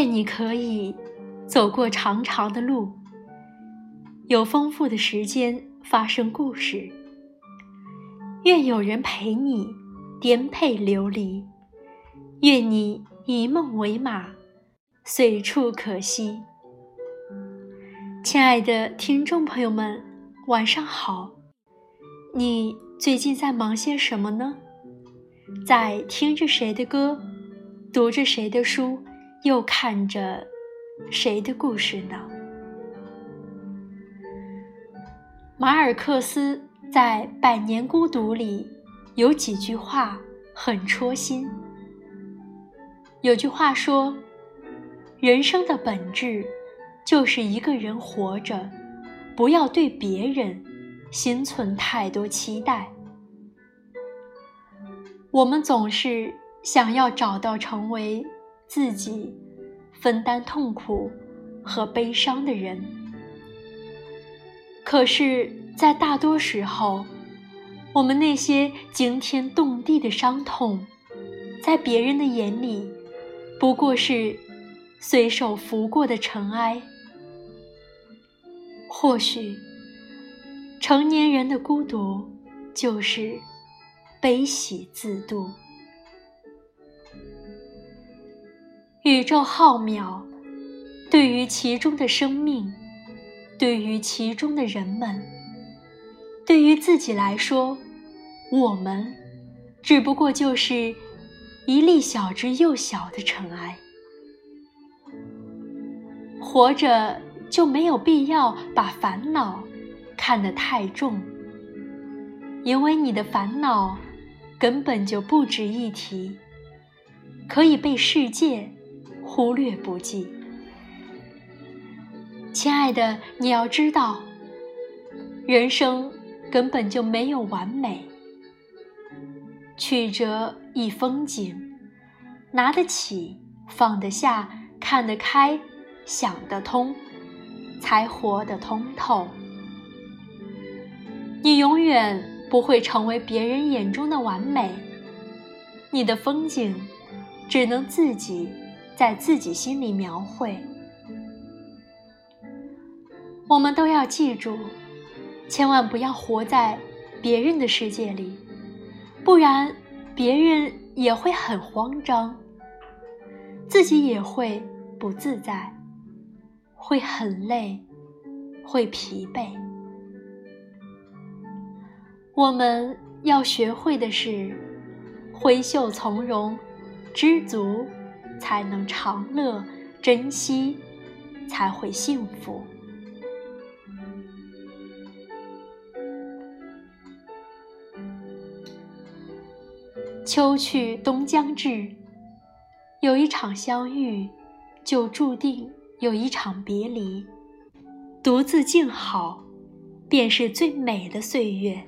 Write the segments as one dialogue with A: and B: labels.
A: 愿你可以走过长长的路，有丰富的时间发生故事。愿有人陪你颠沛流离，愿你以梦为马，随处可栖。亲爱的听众朋友们，晚上好！你最近在忙些什么呢？在听着谁的歌，读着谁的书？又看着谁的故事呢？马尔克斯在《百年孤独》里有几句话很戳心。有句话说：“人生的本质就是一个人活着，不要对别人心存太多期待。”我们总是想要找到成为。自己分担痛苦和悲伤的人，可是，在大多时候，我们那些惊天动地的伤痛，在别人的眼里，不过是随手拂过的尘埃。或许，成年人的孤独，就是悲喜自度。宇宙浩渺，对于其中的生命，对于其中的人们，对于自己来说，我们只不过就是一粒小之又小的尘埃。活着就没有必要把烦恼看得太重，因为你的烦恼根本就不值一提，可以被世界。忽略不计，亲爱的，你要知道，人生根本就没有完美。曲折亦风景，拿得起，放得下，看得开，想得通，才活得通透。你永远不会成为别人眼中的完美，你的风景只能自己。在自己心里描绘，我们都要记住，千万不要活在别人的世界里，不然别人也会很慌张，自己也会不自在，会很累，会疲惫。我们要学会的是挥袖从容，知足。才能长乐，珍惜，才会幸福。秋去冬将至，有一场相遇，就注定有一场别离。独自静好，便是最美的岁月。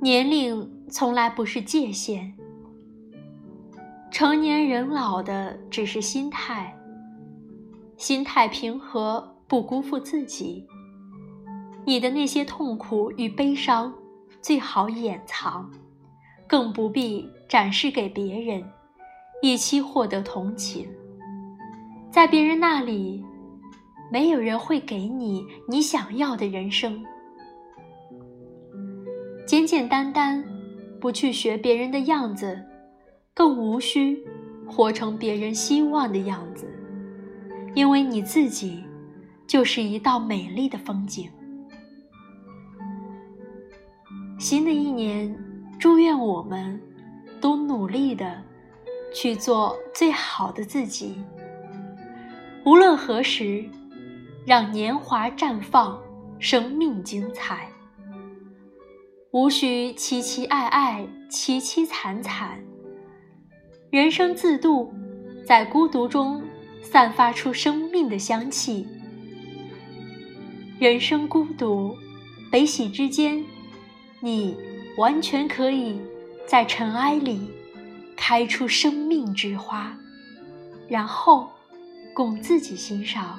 A: 年龄从来不是界限。成年人老的只是心态，心态平和，不辜负自己。你的那些痛苦与悲伤，最好掩藏，更不必展示给别人，以期获得同情。在别人那里，没有人会给你你想要的人生。简简单单，不去学别人的样子。更无需活成别人希望的样子，因为你自己就是一道美丽的风景。新的一年，祝愿我们都努力的去做最好的自己。无论何时，让年华绽放，生命精彩。无需凄凄爱爱，凄凄惨惨。人生自度，在孤独中散发出生命的香气。人生孤独，悲喜之间，你完全可以在尘埃里开出生命之花，然后供自己欣赏。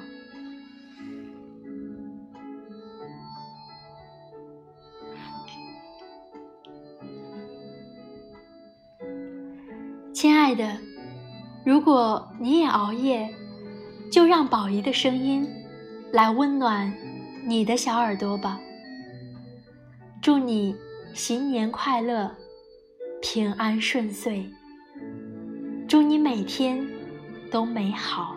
A: 亲爱的，如果你也熬夜，就让宝仪的声音来温暖你的小耳朵吧。祝你新年快乐，平安顺遂。祝你每天都美好。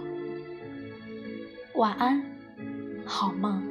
A: 晚安，好梦。